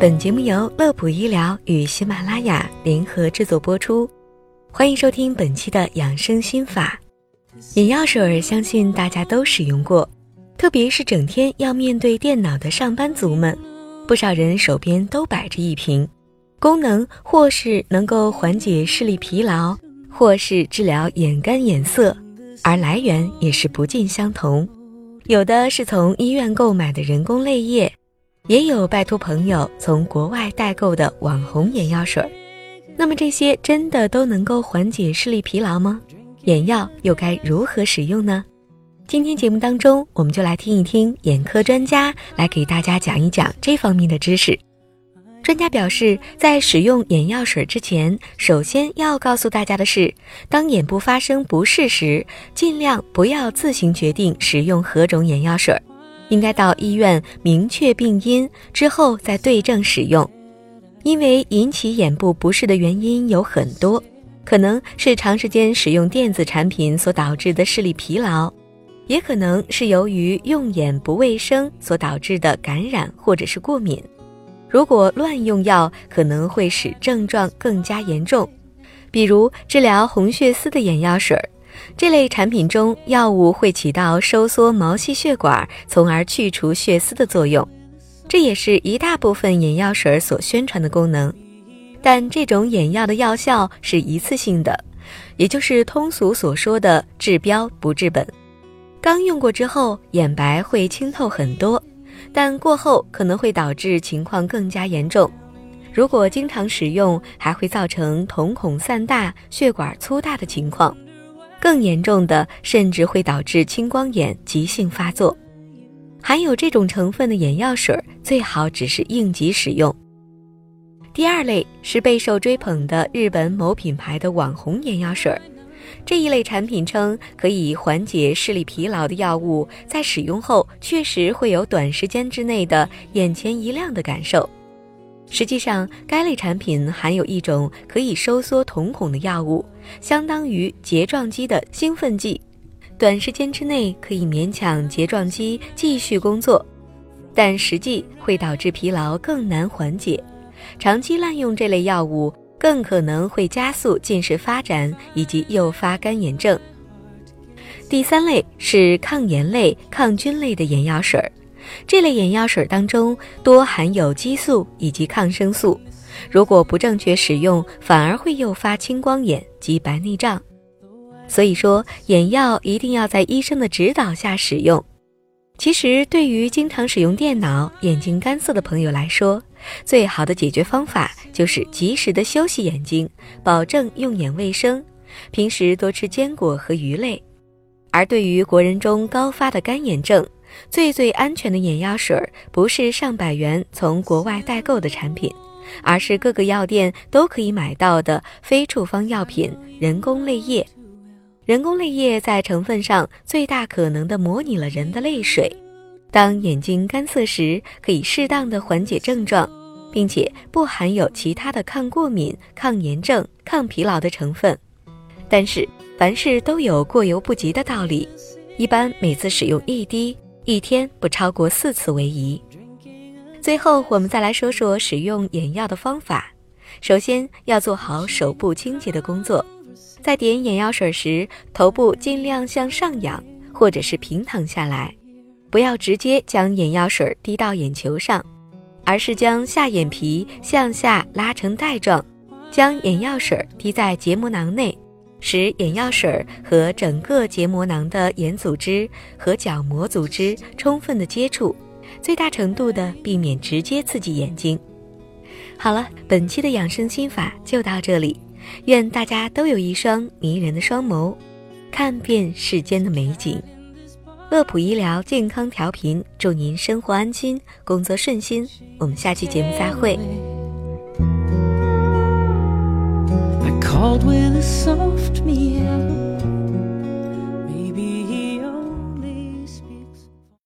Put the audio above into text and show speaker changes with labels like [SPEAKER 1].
[SPEAKER 1] 本节目由乐普医疗与喜马拉雅联合制作播出，欢迎收听本期的养生心法。眼药水相信大家都使用过，特别是整天要面对电脑的上班族们，不少人手边都摆着一瓶，功能或是能够缓解视力疲劳，或是治疗眼干眼涩，而来源也是不尽相同。有的是从医院购买的人工泪液，也有拜托朋友从国外代购的网红眼药水。那么这些真的都能够缓解视力疲劳吗？眼药又该如何使用呢？今天节目当中，我们就来听一听眼科专家来给大家讲一讲这方面的知识。专家表示，在使用眼药水之前，首先要告诉大家的是，当眼部发生不适时，尽量不要自行决定使用何种眼药水，应该到医院明确病因之后再对症使用。因为引起眼部不适的原因有很多，可能是长时间使用电子产品所导致的视力疲劳，也可能是由于用眼不卫生所导致的感染或者是过敏。如果乱用药，可能会使症状更加严重。比如治疗红血丝的眼药水，这类产品中药物会起到收缩毛细血管，从而去除血丝的作用。这也是一大部分眼药水所宣传的功能。但这种眼药的药效是一次性的，也就是通俗所说的治标不治本。刚用过之后，眼白会清透很多。但过后可能会导致情况更加严重，如果经常使用，还会造成瞳孔散大、血管粗大的情况，更严重的甚至会导致青光眼急性发作。含有这种成分的眼药水最好只是应急使用。第二类是备受追捧的日本某品牌的网红眼药水。这一类产品称可以缓解视力疲劳的药物，在使用后确实会有短时间之内的眼前一亮的感受。实际上，该类产品含有一种可以收缩瞳孔的药物，相当于睫状肌的兴奋剂，短时间之内可以勉强睫状肌继续工作，但实际会导致疲劳更难缓解。长期滥用这类药物。更可能会加速近视发展以及诱发干眼症。第三类是抗炎类、抗菌类的眼药水儿，这类眼药水当中多含有激素以及抗生素，如果不正确使用，反而会诱发青光眼及白内障。所以说，眼药一定要在医生的指导下使用。其实，对于经常使用电脑、眼睛干涩的朋友来说，最好的解决方法就是及时的休息眼睛，保证用眼卫生，平时多吃坚果和鱼类。而对于国人中高发的干眼症，最最安全的眼药水不是上百元从国外代购的产品，而是各个药店都可以买到的非处方药品人工泪液。人工泪液在成分上最大可能的模拟了人的泪水，当眼睛干涩时，可以适当的缓解症状，并且不含有其他的抗过敏、抗炎症、抗疲劳的成分。但是凡事都有过犹不及的道理，一般每次使用一滴，一天不超过四次为宜。最后，我们再来说说使用眼药的方法，首先要做好手部清洁的工作。在点眼药水时，头部尽量向上仰，或者是平躺下来，不要直接将眼药水滴到眼球上，而是将下眼皮向下拉成带状，将眼药水滴在结膜囊内，使眼药水和整个结膜囊的眼组织和角膜组织充分的接触，最大程度的避免直接刺激眼睛。好了，本期的养生心法就到这里。愿大家都有一双迷人的双眸，看遍世间的美景。乐普医疗健康调频，祝您生活安心，工作顺心。我们下期节目再会。Called with a soft meow.